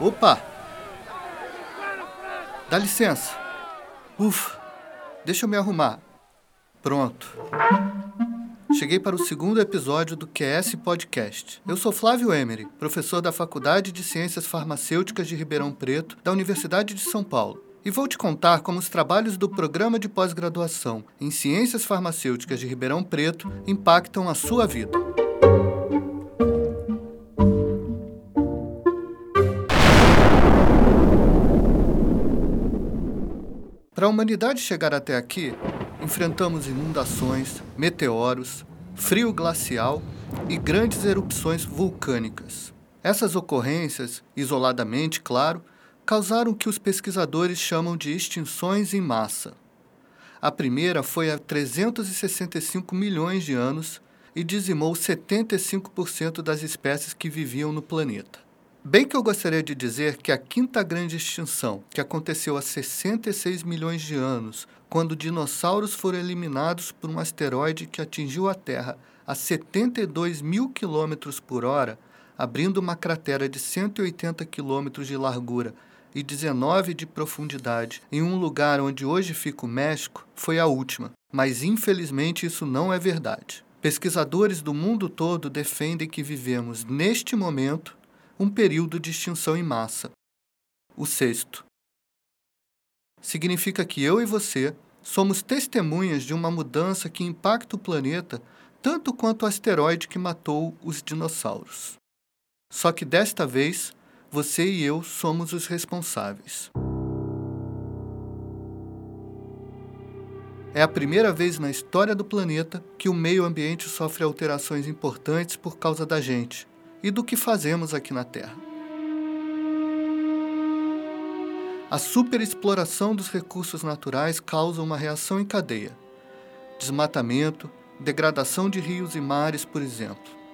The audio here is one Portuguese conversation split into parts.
Opa! Dá licença. Ufa, deixa eu me arrumar. Pronto. Cheguei para o segundo episódio do QS Podcast. Eu sou Flávio Emery, professor da Faculdade de Ciências Farmacêuticas de Ribeirão Preto, da Universidade de São Paulo. E vou te contar como os trabalhos do programa de pós-graduação em Ciências Farmacêuticas de Ribeirão Preto impactam a sua vida. Para a humanidade chegar até aqui, enfrentamos inundações, meteoros, frio glacial e grandes erupções vulcânicas. Essas ocorrências, isoladamente, claro, causaram o que os pesquisadores chamam de extinções em massa. A primeira foi há 365 milhões de anos e dizimou 75% das espécies que viviam no planeta. Bem que eu gostaria de dizer que a quinta grande extinção, que aconteceu há 66 milhões de anos, quando dinossauros foram eliminados por um asteroide que atingiu a Terra a 72 mil quilômetros por hora, abrindo uma cratera de 180 quilômetros de largura e 19 de profundidade em um lugar onde hoje fica o México, foi a última. Mas infelizmente isso não é verdade. Pesquisadores do mundo todo defendem que vivemos, neste momento, um período de extinção em massa. O sexto. Significa que eu e você somos testemunhas de uma mudança que impacta o planeta tanto quanto o asteroide que matou os dinossauros. Só que desta vez, você e eu somos os responsáveis. É a primeira vez na história do planeta que o meio ambiente sofre alterações importantes por causa da gente, e do que fazemos aqui na Terra. A superexploração dos recursos naturais causa uma reação em cadeia. Desmatamento, degradação de rios e mares, por exemplo.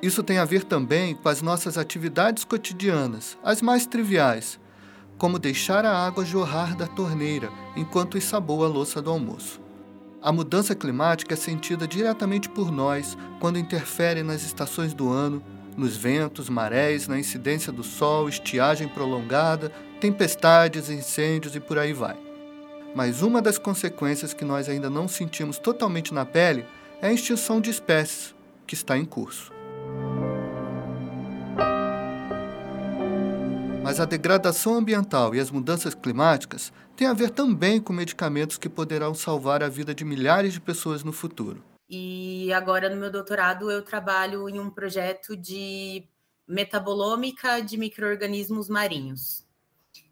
Isso tem a ver também com as nossas atividades cotidianas, as mais triviais, como deixar a água jorrar da torneira enquanto ensaboa a louça do almoço. A mudança climática é sentida diretamente por nós quando interfere nas estações do ano, nos ventos, marés, na incidência do sol, estiagem prolongada, tempestades, incêndios e por aí vai. Mas uma das consequências que nós ainda não sentimos totalmente na pele é a extinção de espécies, que está em curso. Mas a degradação ambiental e as mudanças climáticas têm a ver também com medicamentos que poderão salvar a vida de milhares de pessoas no futuro. E agora, no meu doutorado, eu trabalho em um projeto de metabolômica de micro-organismos marinhos.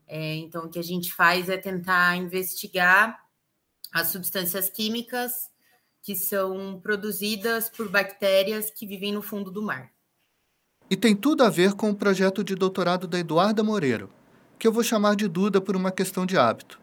É, então, o que a gente faz é tentar investigar as substâncias químicas que são produzidas por bactérias que vivem no fundo do mar. E tem tudo a ver com o projeto de doutorado da Eduarda Moreiro, que eu vou chamar de Duda por uma questão de hábito.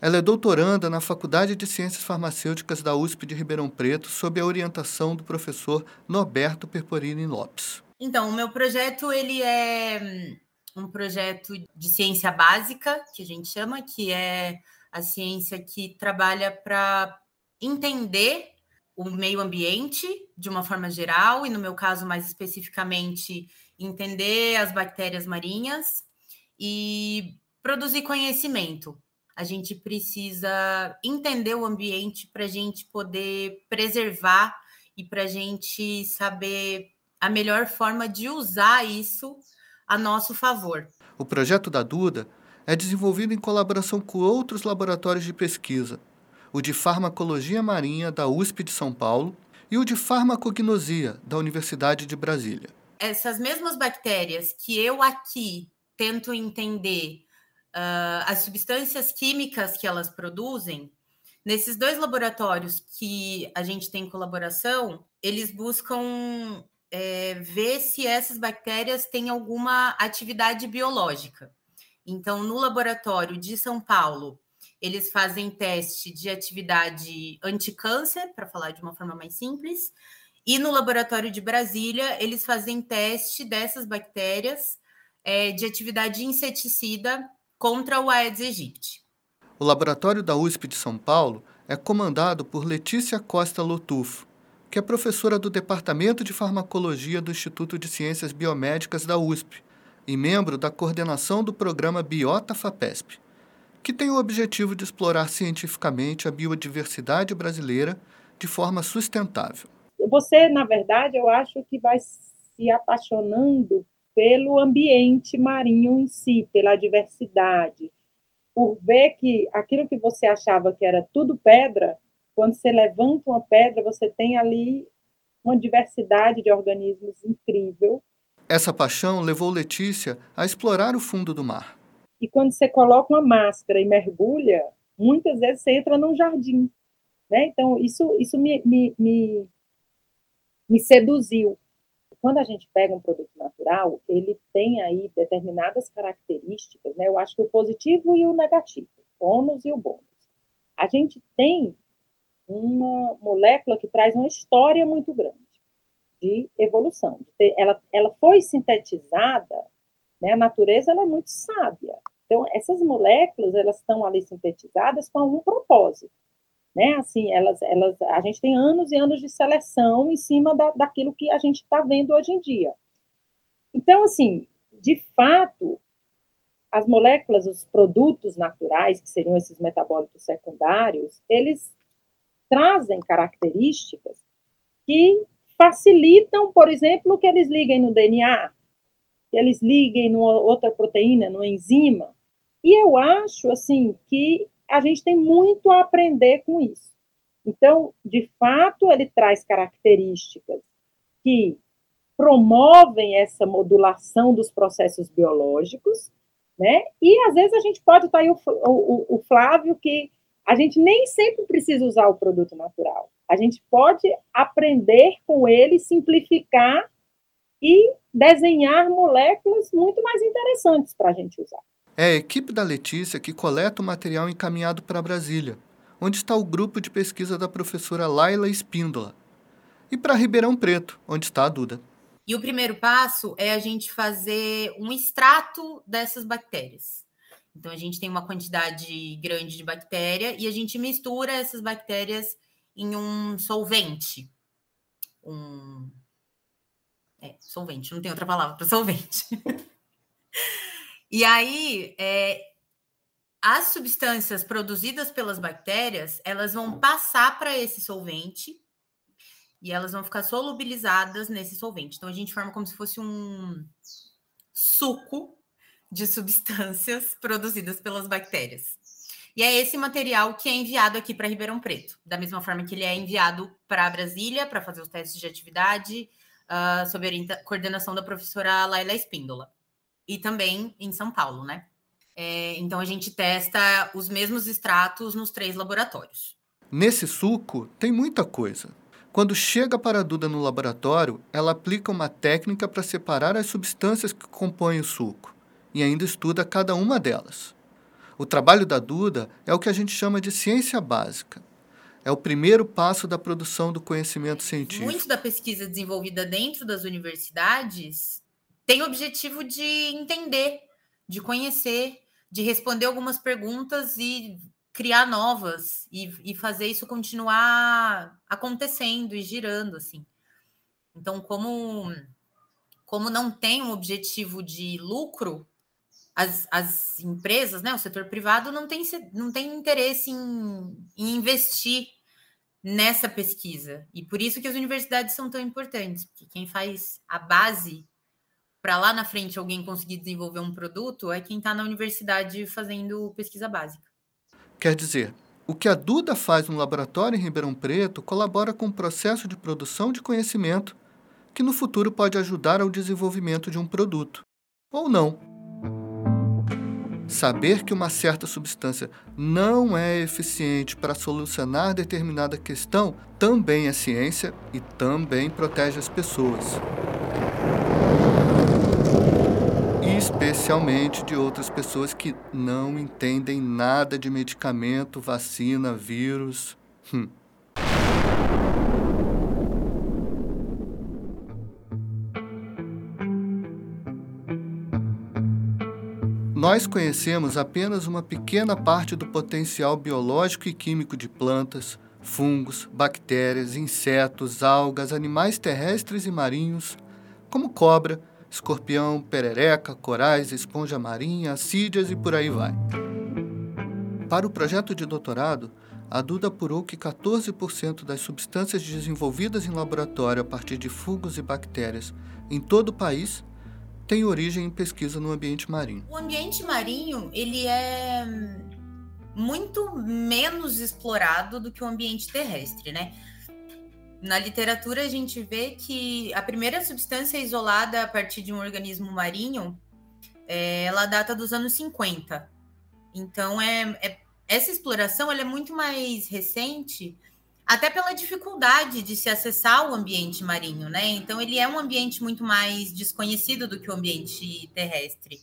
Ela é doutoranda na Faculdade de Ciências Farmacêuticas da USP de Ribeirão Preto, sob a orientação do professor Norberto Perporini Lopes. Então, o meu projeto ele é hum, um projeto de ciência básica, que a gente chama, que é a ciência que trabalha para entender o meio ambiente de uma forma geral, e no meu caso, mais especificamente, entender as bactérias marinhas e produzir conhecimento a gente precisa entender o ambiente para a gente poder preservar e para a gente saber a melhor forma de usar isso a nosso favor. O projeto da Duda é desenvolvido em colaboração com outros laboratórios de pesquisa, o de Farmacologia Marinha da USP de São Paulo e o de Farmacognosia da Universidade de Brasília. Essas mesmas bactérias que eu aqui tento entender uh, as substâncias químicas que elas produzem, nesses dois laboratórios que a gente tem colaboração, eles buscam é, ver se essas bactérias têm alguma atividade biológica. Então, no laboratório de São Paulo, eles fazem teste de atividade anticâncer, para falar de uma forma mais simples, e no laboratório de Brasília, eles fazem teste dessas bactérias é, de atividade inseticida contra o Aedes aegypti. O laboratório da USP de São Paulo é comandado por Letícia Costa Lotufo, que é professora do Departamento de Farmacologia do Instituto de Ciências Biomédicas da USP e membro da coordenação do programa Biota FAPESP, que tem o objetivo de explorar cientificamente a biodiversidade brasileira de forma sustentável. Você, na verdade, eu acho que vai se apaixonando pelo ambiente marinho em si, pela diversidade, por ver que aquilo que você achava que era tudo pedra, quando você levanta uma pedra, você tem ali uma diversidade de organismos incrível. Essa paixão levou Letícia a explorar o fundo do mar. E quando você coloca uma máscara e mergulha, muitas vezes você entra num jardim. Né? Então, isso, isso me, me, me, me seduziu. Quando a gente pega um produto natural, ele tem aí determinadas características, né? eu acho que o positivo e o negativo, o ônus e o bônus. A gente tem uma molécula que traz uma história muito grande de evolução. Ela, ela foi sintetizada, né, a natureza ela é muito sábia. Então, essas moléculas, elas estão ali sintetizadas com algum propósito. Né? Assim, elas, elas, a gente tem anos e anos de seleção em cima da, daquilo que a gente está vendo hoje em dia. Então, assim, de fato, as moléculas, os produtos naturais, que seriam esses metabólitos secundários, eles trazem características que facilitam, por exemplo, que eles liguem no DNA, que eles liguem em outra proteína, no enzima. E eu acho, assim, que a gente tem muito a aprender com isso. Então, de fato, ele traz características que promovem essa modulação dos processos biológicos, né? E às vezes a gente pode estar aí o, o, o Flávio que a gente nem sempre precisa usar o produto natural. A gente pode aprender com ele, simplificar e desenhar moléculas muito mais interessantes para a gente usar. É a equipe da Letícia que coleta o material encaminhado para Brasília, onde está o grupo de pesquisa da professora Laila Espíndola, e para Ribeirão Preto, onde está a Duda. E o primeiro passo é a gente fazer um extrato dessas bactérias. Então, a gente tem uma quantidade grande de bactéria e a gente mistura essas bactérias em um solvente. Um. É, solvente, não tem outra palavra para solvente. e aí, é, as substâncias produzidas pelas bactérias, elas vão passar para esse solvente e elas vão ficar solubilizadas nesse solvente. Então, a gente forma como se fosse um suco de substâncias produzidas pelas bactérias. E é esse material que é enviado aqui para Ribeirão Preto, da mesma forma que ele é enviado para Brasília para fazer os testes de atividade, uh, sob coordenação da professora Laila Espíndola, e também em São Paulo, né? É, então a gente testa os mesmos extratos nos três laboratórios. Nesse suco tem muita coisa. Quando chega para a Duda no laboratório, ela aplica uma técnica para separar as substâncias que compõem o suco e ainda estuda cada uma delas. O trabalho da Duda é o que a gente chama de ciência básica. É o primeiro passo da produção do conhecimento científico. Muito da pesquisa desenvolvida dentro das universidades tem o objetivo de entender, de conhecer, de responder algumas perguntas e criar novas e, e fazer isso continuar acontecendo e girando assim. Então, como como não tem um objetivo de lucro, as, as empresas, né, o setor privado não tem, não tem interesse em, em investir nessa pesquisa. E por isso que as universidades são tão importantes, porque quem faz a base para lá na frente alguém conseguir desenvolver um produto é quem está na universidade fazendo pesquisa básica. Quer dizer, o que a Duda faz no laboratório em Ribeirão Preto colabora com o processo de produção de conhecimento que no futuro pode ajudar ao desenvolvimento de um produto. Ou não. Saber que uma certa substância não é eficiente para solucionar determinada questão também é ciência e também protege as pessoas. Especialmente de outras pessoas que não entendem nada de medicamento, vacina, vírus. Hum. Nós conhecemos apenas uma pequena parte do potencial biológico e químico de plantas, fungos, bactérias, insetos, algas, animais terrestres e marinhos, como cobra, escorpião, perereca, corais, esponja marinha, assídias e por aí vai. Para o projeto de doutorado, a Duda apurou que 14% das substâncias desenvolvidas em laboratório a partir de fungos e bactérias em todo o país têm origem em pesquisa no ambiente marinho. O ambiente marinho, ele é muito menos explorado do que o ambiente terrestre, né? Na literatura, a gente vê que a primeira substância isolada a partir de um organismo marinho, é, ela data dos anos 50. Então, é, é essa exploração é muito mais recente, até pela dificuldade de se acessar o ambiente marinho, né? Então, ele é um ambiente muito mais desconhecido do que o ambiente terrestre.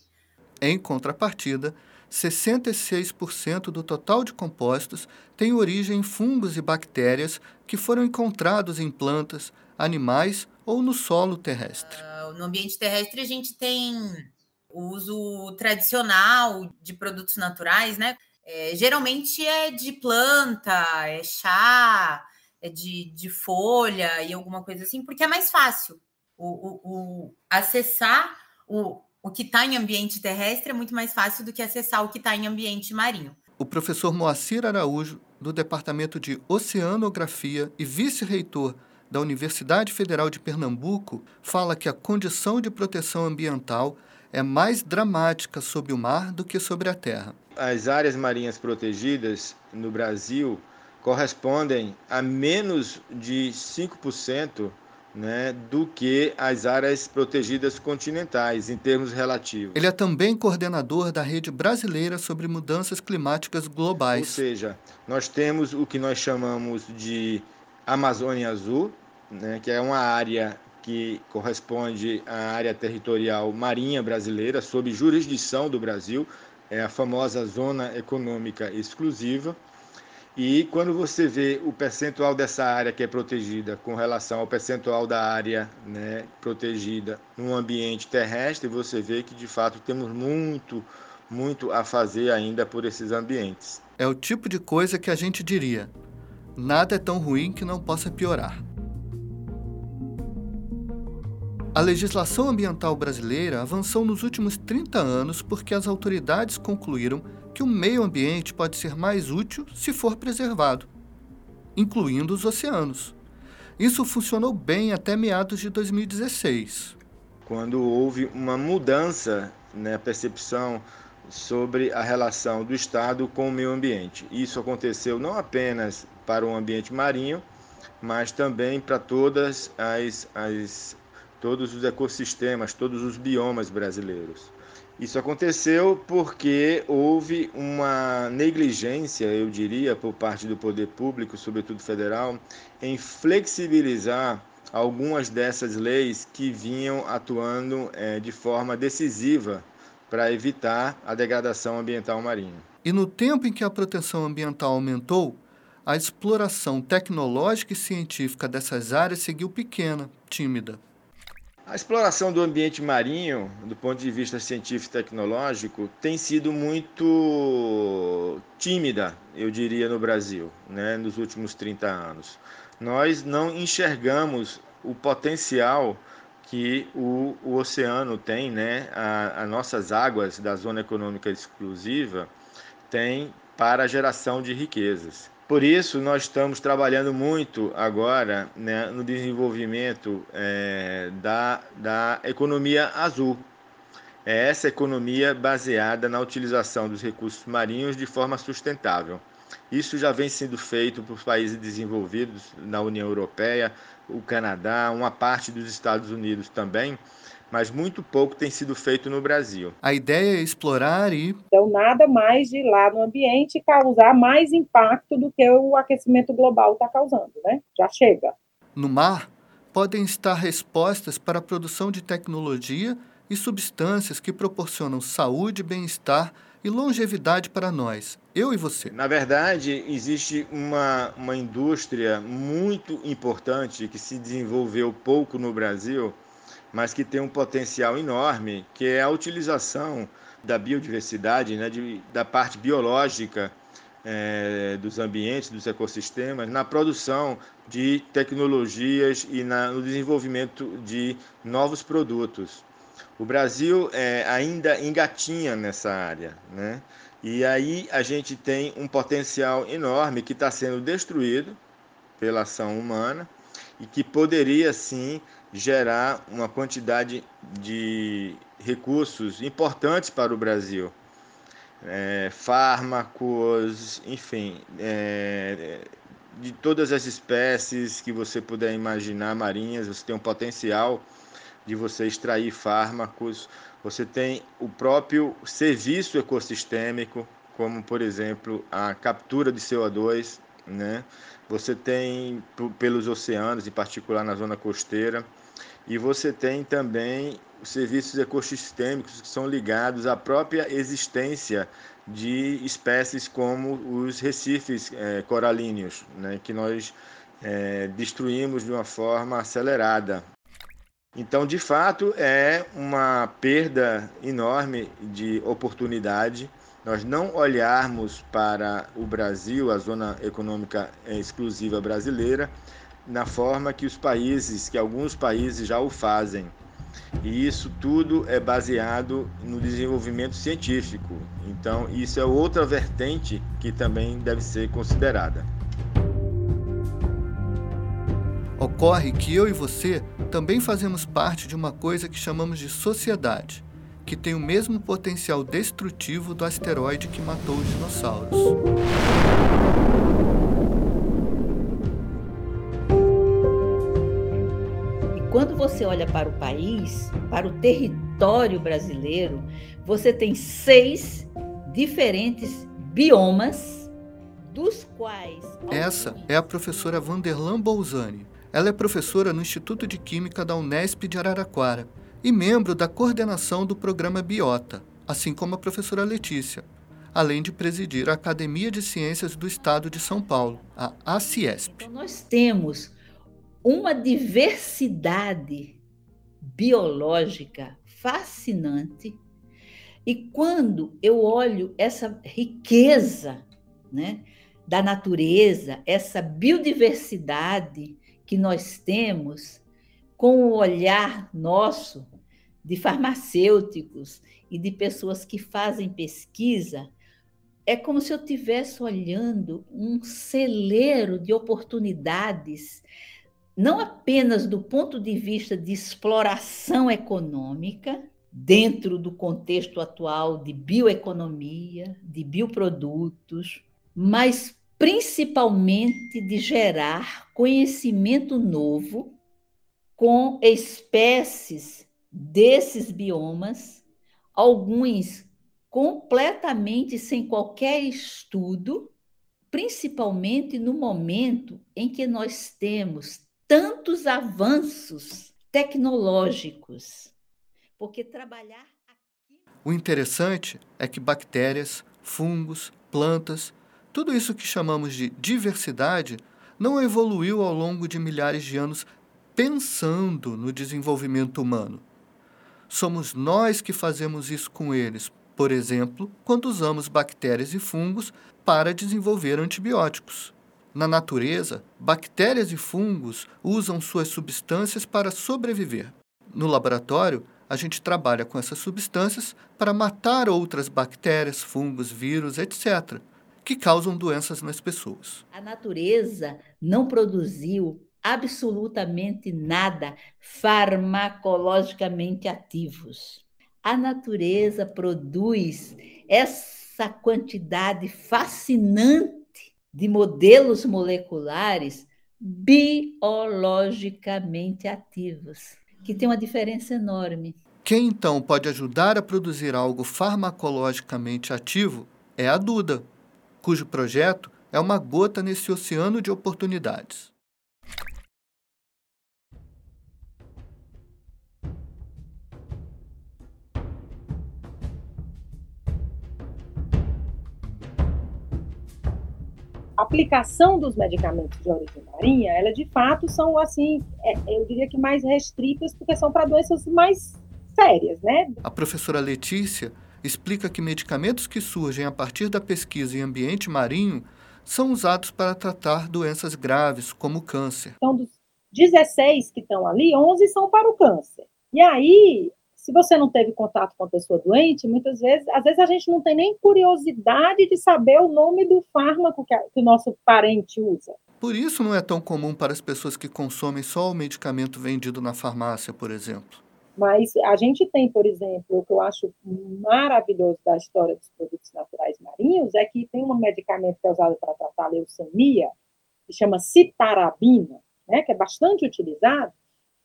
Em contrapartida, 66% do total de compostos tem origem em fungos e bactérias que foram encontrados em plantas, animais ou no solo terrestre. Uh, no ambiente terrestre, a gente tem o uso tradicional de produtos naturais, né? É, geralmente é de planta, é chá, é de, de folha e alguma coisa assim, porque é mais fácil. O, o, o acessar o, o que está em ambiente terrestre é muito mais fácil do que acessar o que está em ambiente marinho. O professor Moacir Araújo, do Departamento de Oceanografia e vice-reitor da Universidade Federal de Pernambuco, fala que a condição de proteção ambiental é mais dramática sob o mar do que sobre a terra. As áreas marinhas protegidas no Brasil correspondem a menos de 5% né, do que as áreas protegidas continentais, em termos relativos. Ele é também coordenador da Rede Brasileira sobre Mudanças Climáticas Globais. Ou seja, nós temos o que nós chamamos de Amazônia Azul, né, que é uma área que corresponde à área territorial marinha brasileira, sob jurisdição do Brasil, é a famosa Zona Econômica Exclusiva. E quando você vê o percentual dessa área que é protegida com relação ao percentual da área né, protegida no ambiente terrestre, você vê que de fato temos muito, muito a fazer ainda por esses ambientes. É o tipo de coisa que a gente diria: nada é tão ruim que não possa piorar. A legislação ambiental brasileira avançou nos últimos 30 anos porque as autoridades concluíram que o meio ambiente pode ser mais útil se for preservado, incluindo os oceanos. Isso funcionou bem até meados de 2016. Quando houve uma mudança na né, percepção sobre a relação do Estado com o meio ambiente. Isso aconteceu não apenas para o ambiente marinho, mas também para todas as, as todos os ecossistemas, todos os biomas brasileiros. Isso aconteceu porque houve uma negligência, eu diria, por parte do poder público, sobretudo federal, em flexibilizar algumas dessas leis que vinham atuando é, de forma decisiva para evitar a degradação ambiental marinha. E no tempo em que a proteção ambiental aumentou, a exploração tecnológica e científica dessas áreas seguiu pequena, tímida. A exploração do ambiente marinho, do ponto de vista científico e tecnológico, tem sido muito tímida, eu diria, no Brasil, né, nos últimos 30 anos. Nós não enxergamos o potencial que o, o oceano tem, né, as nossas águas da zona econômica exclusiva têm para a geração de riquezas. Por isso, nós estamos trabalhando muito agora né, no desenvolvimento é, da, da economia azul. É essa economia baseada na utilização dos recursos marinhos de forma sustentável. Isso já vem sendo feito por países desenvolvidos na União Europeia, o Canadá, uma parte dos Estados Unidos também, mas muito pouco tem sido feito no Brasil. A ideia é explorar e. Então, nada mais de ir lá no ambiente causar mais impacto do que o aquecimento global está causando, né? Já chega. No mar, podem estar respostas para a produção de tecnologia e substâncias que proporcionam saúde, bem-estar e longevidade para nós, eu e você. Na verdade, existe uma, uma indústria muito importante que se desenvolveu pouco no Brasil mas que tem um potencial enorme, que é a utilização da biodiversidade, né, de, da parte biológica é, dos ambientes, dos ecossistemas, na produção de tecnologias e na, no desenvolvimento de novos produtos. O Brasil é, ainda engatinha nessa área, né? E aí a gente tem um potencial enorme que está sendo destruído pela ação humana e que poderia sim gerar uma quantidade de recursos importantes para o Brasil. É, fármacos, enfim, é, de todas as espécies que você puder imaginar marinhas, você tem um potencial de você extrair fármacos, você tem o próprio serviço ecossistêmico, como por exemplo a captura de CO2, né? Você tem pelos oceanos, em particular na zona costeira, e você tem também os serviços ecossistêmicos que são ligados à própria existência de espécies como os recifes é, coralíneos, né, que nós é, destruímos de uma forma acelerada. Então, de fato, é uma perda enorme de oportunidade nós não olharmos para o Brasil, a zona econômica exclusiva brasileira, na forma que os países, que alguns países já o fazem. E isso tudo é baseado no desenvolvimento científico. Então, isso é outra vertente que também deve ser considerada. Ocorre que eu e você também fazemos parte de uma coisa que chamamos de sociedade que tem o mesmo potencial destrutivo do asteroide que matou os dinossauros. Quando você olha para o país, para o território brasileiro, você tem seis diferentes biomas, dos quais. Essa é a professora Vanderlan Bolzani. Ela é professora no Instituto de Química da Unesp de Araraquara e membro da coordenação do programa Biota, assim como a professora Letícia, além de presidir a Academia de Ciências do Estado de São Paulo, a ACIESP. Então, nós temos uma diversidade biológica fascinante. E quando eu olho essa riqueza né, da natureza, essa biodiversidade que nós temos, com o olhar nosso de farmacêuticos e de pessoas que fazem pesquisa, é como se eu estivesse olhando um celeiro de oportunidades, não apenas do ponto de vista de exploração econômica, dentro do contexto atual de bioeconomia, de bioprodutos, mas principalmente de gerar conhecimento novo com espécies desses biomas, alguns completamente sem qualquer estudo, principalmente no momento em que nós temos tantos avanços tecnológicos. Porque trabalhar aqui. O interessante é que bactérias, fungos, plantas, tudo isso que chamamos de diversidade, não evoluiu ao longo de milhares de anos pensando no desenvolvimento humano. Somos nós que fazemos isso com eles, por exemplo, quando usamos bactérias e fungos para desenvolver antibióticos. Na natureza, bactérias e fungos usam suas substâncias para sobreviver. No laboratório, a gente trabalha com essas substâncias para matar outras bactérias, fungos, vírus, etc., que causam doenças nas pessoas. A natureza não produziu absolutamente nada farmacologicamente ativos. A natureza produz essa quantidade fascinante de modelos moleculares biologicamente ativos, que tem uma diferença enorme. Quem então pode ajudar a produzir algo farmacologicamente ativo é a Duda, cujo projeto é uma gota nesse oceano de oportunidades. Aplicação dos medicamentos de origem marinha, ela de fato são assim, é, eu diria que mais restritas, porque são para doenças mais sérias, né? A professora Letícia explica que medicamentos que surgem a partir da pesquisa em ambiente marinho são usados para tratar doenças graves, como câncer. Então, dos 16 que estão ali, 11 são para o câncer. E aí, se você não teve contato com a pessoa doente, muitas vezes, às vezes a gente não tem nem curiosidade de saber o nome do fármaco que, a, que o nosso parente usa. Por isso não é tão comum para as pessoas que consomem só o medicamento vendido na farmácia, por exemplo. Mas a gente tem, por exemplo, o que eu acho maravilhoso da história dos produtos naturais marinhos é que tem um medicamento que é usado para tratar a leucemia, que chama citarabina, né, que é bastante utilizado,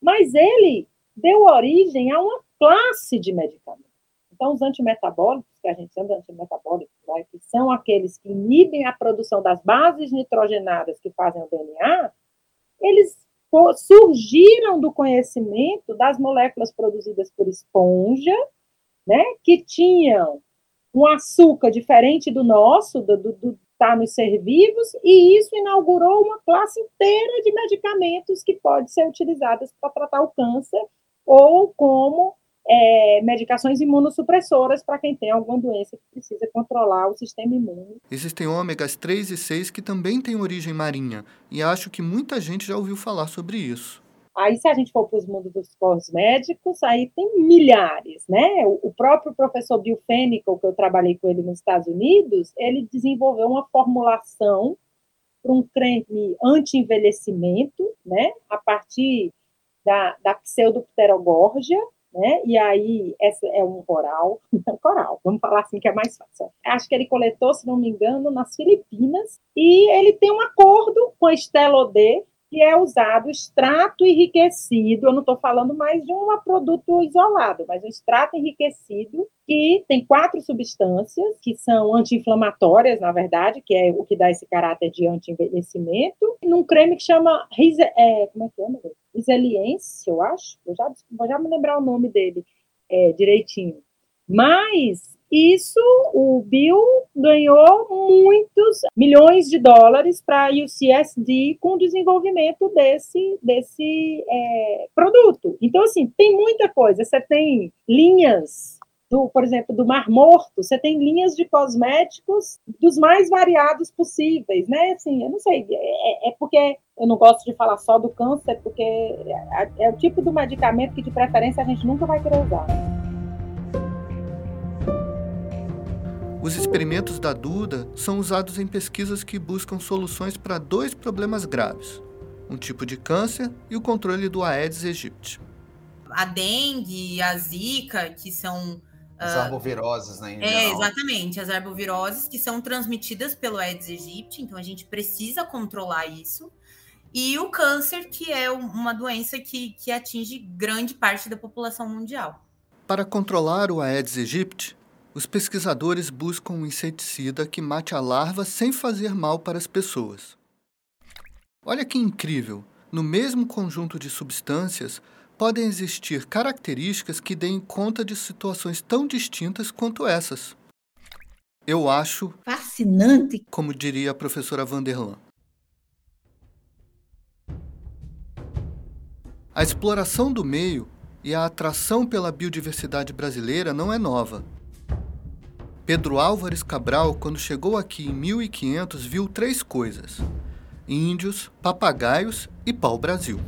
mas ele deu origem a uma classe de medicamentos. Então, os antimetabólicos, que a gente chama de antimetabólicos, né, que são aqueles que inibem a produção das bases nitrogenadas que fazem o DNA, eles surgiram do conhecimento das moléculas produzidas por esponja, né, que tinham um açúcar diferente do nosso, do, do, do tá nos ser vivos, e isso inaugurou uma classe inteira de medicamentos que podem ser utilizados para tratar o câncer ou como é, medicações imunossupressoras para quem tem alguma doença que precisa controlar o sistema imune. Existem ômegas 3 e 6 que também têm origem marinha, e acho que muita gente já ouviu falar sobre isso. Aí, se a gente for para os mundos dos cosméticos, aí tem milhares, né? O próprio professor Bill Fenikel, que eu trabalhei com ele nos Estados Unidos, ele desenvolveu uma formulação para um creme anti-envelhecimento, né? A partir da, da pseudopterogórgia, né? E aí, essa é um coral, um coral, vamos falar assim que é mais fácil. Acho que ele coletou, se não me engano, nas Filipinas, e ele tem um acordo com a Estela Odê, que é usado extrato enriquecido, eu não estou falando mais de um produto isolado, mas um extrato enriquecido que tem quatro substâncias que são anti-inflamatórias, na verdade, que é o que dá esse caráter de anti-envelhecimento, num creme que chama é, como é que é, Riseliense, eu acho, eu já, vou já me lembrar o nome dele é, direitinho. Mas isso, o Bill ganhou muitos milhões de dólares para a UCSD com o desenvolvimento desse, desse é, produto. Então, assim, tem muita coisa. Você tem linhas do, por exemplo, do Mar Morto, você tem linhas de cosméticos dos mais variados possíveis, né? Assim, eu não sei, é, é porque eu não gosto de falar só do câncer, porque é, é, o tipo do medicamento que, de preferência, a gente nunca vai querer usar. Os experimentos da Duda são usados em pesquisas que buscam soluções para dois problemas graves: um tipo de câncer e o controle do Aedes aegypti. A dengue, a zika, que são as ah, arboviroses, né? é, exatamente, as arboviroses que são transmitidas pelo Aedes aegypti, então a gente precisa controlar isso. E o câncer, que é uma doença que, que atinge grande parte da população mundial. Para controlar o Aedes aegypti, os pesquisadores buscam um inseticida que mate a larva sem fazer mal para as pessoas. Olha que incrível! No mesmo conjunto de substâncias, podem existir características que deem conta de situações tão distintas quanto essas. Eu acho fascinante, como diria a professora Vanderlan. A exploração do meio e a atração pela biodiversidade brasileira não é nova. Pedro Álvares Cabral, quando chegou aqui em 1500, viu três coisas: índios, papagaios e pau-brasil.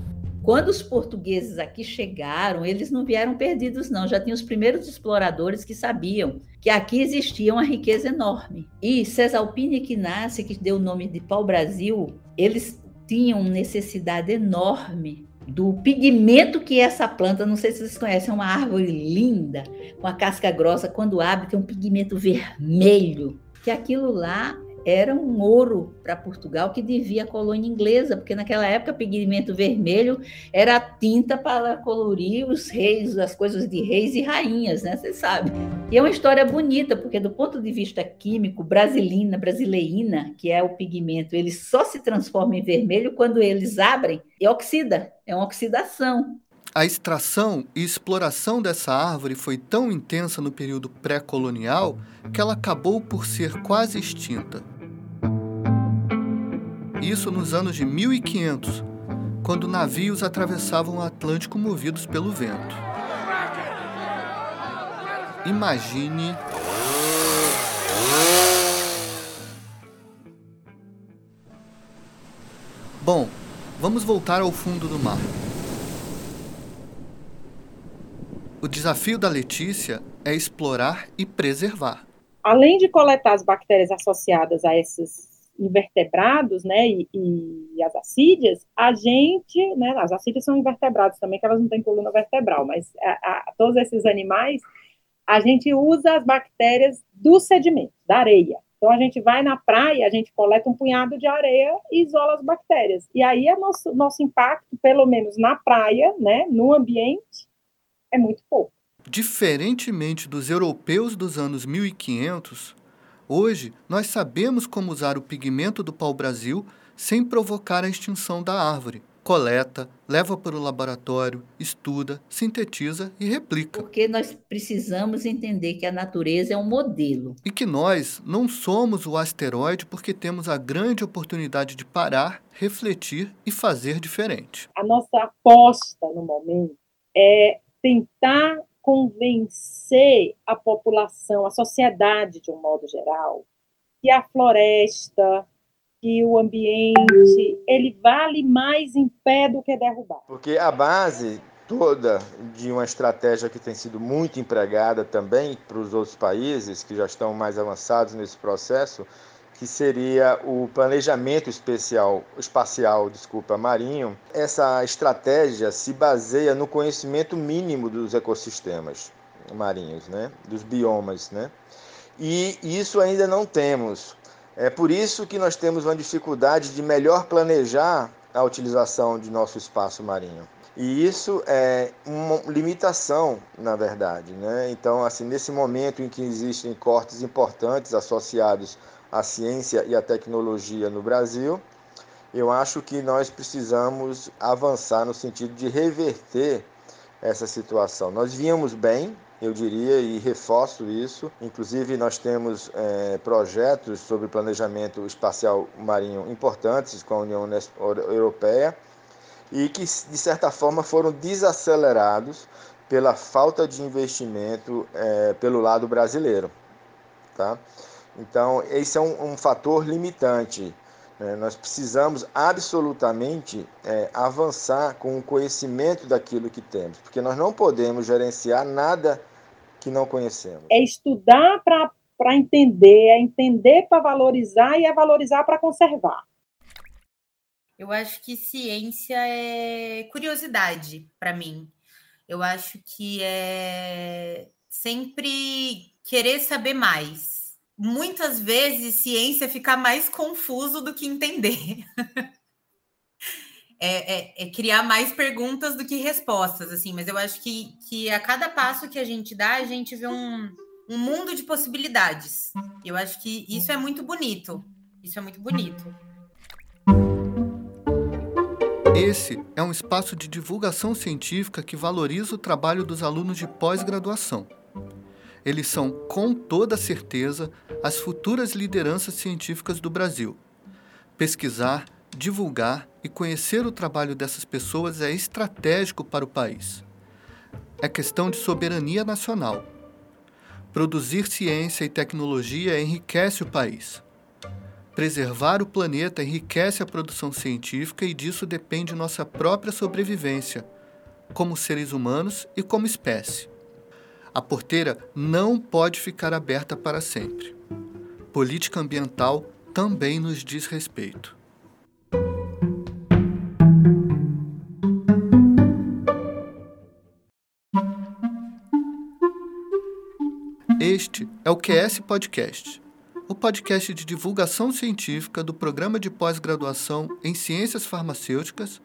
Quando os portugueses aqui chegaram, eles não vieram perdidos, não. Já tinha os primeiros exploradores que sabiam que aqui existia uma riqueza enorme. E Cesalpine Equinácea, que deu o nome de pau-brasil, eles tinham necessidade enorme do pigmento que é essa planta, não sei se vocês conhecem, é uma árvore linda, com a casca grossa, quando abre tem um pigmento vermelho, que aquilo lá era um ouro para Portugal que devia à colônia inglesa, porque naquela época pigmento vermelho era tinta para colorir os reis, as coisas de reis e rainhas, né? Você sabe. E é uma história bonita, porque do ponto de vista químico, brasilina, brasileína, que é o pigmento, ele só se transforma em vermelho quando eles abrem e oxida, é uma oxidação. A extração e exploração dessa árvore foi tão intensa no período pré-colonial que ela acabou por ser quase extinta. Isso nos anos de 1500, quando navios atravessavam o Atlântico movidos pelo vento. imagine. Bom, vamos voltar ao fundo do mar. O desafio da Letícia é explorar e preservar. Além de coletar as bactérias associadas a esses invertebrados, né, e, e, as acídeas, a gente, né, as acídeas são invertebrados também, que elas não têm coluna vertebral, mas a, a, todos esses animais, a gente usa as bactérias do sedimento, da areia. Então, a gente vai na praia, a gente coleta um punhado de areia e isola as bactérias. E aí, é nosso, nosso impacto, pelo menos na praia, né, no ambiente, é muito pouco. Diferentemente dos europeus dos anos 1500, Hoje, nós sabemos como usar o pigmento do pau-brasil sem provocar a extinção da árvore. Coleta, leva para o laboratório, estuda, sintetiza e replica. Porque nós precisamos entender que a natureza é um modelo. E que nós não somos o asteroide porque temos a grande oportunidade de parar, refletir e fazer diferente. A nossa aposta no momento é tentar convencer a população, a sociedade de um modo geral, que a floresta, que o ambiente, ele vale mais em pé do que derrubar. Porque a base toda de uma estratégia que tem sido muito empregada também para os outros países que já estão mais avançados nesse processo que seria o planejamento especial, espacial, desculpa, marinho. Essa estratégia se baseia no conhecimento mínimo dos ecossistemas marinhos, né? dos biomas, né? E isso ainda não temos. É por isso que nós temos uma dificuldade de melhor planejar a utilização de nosso espaço marinho. E isso é uma limitação, na verdade, né? Então, assim, nesse momento em que existem cortes importantes associados a ciência e a tecnologia no Brasil, eu acho que nós precisamos avançar no sentido de reverter essa situação. Nós vínhamos bem, eu diria, e reforço isso. Inclusive, nós temos é, projetos sobre planejamento espacial marinho importantes com a União Europeia e que, de certa forma, foram desacelerados pela falta de investimento é, pelo lado brasileiro. Tá? Então, esse é um, um fator limitante. Né? Nós precisamos absolutamente é, avançar com o conhecimento daquilo que temos, porque nós não podemos gerenciar nada que não conhecemos. É estudar para entender, é entender para valorizar e é valorizar para conservar. Eu acho que ciência é curiosidade para mim. Eu acho que é sempre querer saber mais muitas vezes ciência fica mais confuso do que entender. é, é, é, criar mais perguntas do que respostas, assim, mas eu acho que, que a cada passo que a gente dá, a gente vê um, um mundo de possibilidades. Eu acho que isso é muito bonito. Isso é muito bonito. Esse é um espaço de divulgação científica que valoriza o trabalho dos alunos de pós-graduação eles são, com toda certeza, as futuras lideranças científicas do Brasil. Pesquisar, divulgar e conhecer o trabalho dessas pessoas é estratégico para o país. É questão de soberania nacional. Produzir ciência e tecnologia enriquece o país. Preservar o planeta enriquece a produção científica e disso depende nossa própria sobrevivência, como seres humanos e como espécie. A porteira não pode ficar aberta para sempre. Política ambiental também nos diz respeito. Este é o QS Podcast, o podcast de divulgação científica do programa de pós-graduação em Ciências Farmacêuticas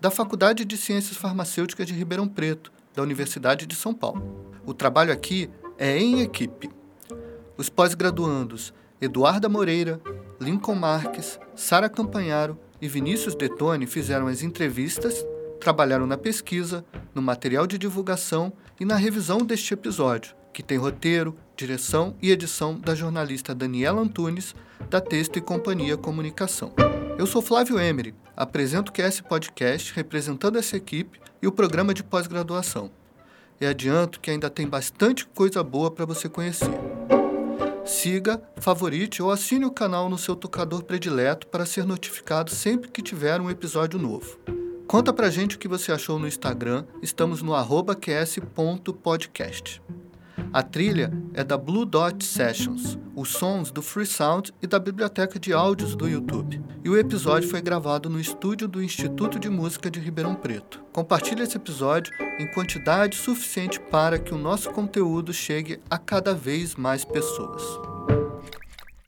da Faculdade de Ciências Farmacêuticas de Ribeirão Preto, da Universidade de São Paulo. O trabalho aqui é em equipe. Os pós-graduandos Eduarda Moreira, Lincoln Marques, Sara Campanharo e Vinícius Detone fizeram as entrevistas, trabalharam na pesquisa, no material de divulgação e na revisão deste episódio, que tem roteiro, direção e edição da jornalista Daniela Antunes, da Texto e Companhia Comunicação. Eu sou Flávio Emery, apresento o QS Podcast representando essa equipe e o programa de pós-graduação. e adianto que ainda tem bastante coisa boa para você conhecer. Siga, favorite ou assine o canal no seu tocador predileto para ser notificado sempre que tiver um episódio novo. Conta pra gente o que você achou no Instagram, estamos no qs.podcast. A trilha é da Blue Dot Sessions, os sons do Free Sound e da biblioteca de áudios do YouTube. E o episódio foi gravado no estúdio do Instituto de Música de Ribeirão Preto. Compartilhe esse episódio em quantidade suficiente para que o nosso conteúdo chegue a cada vez mais pessoas.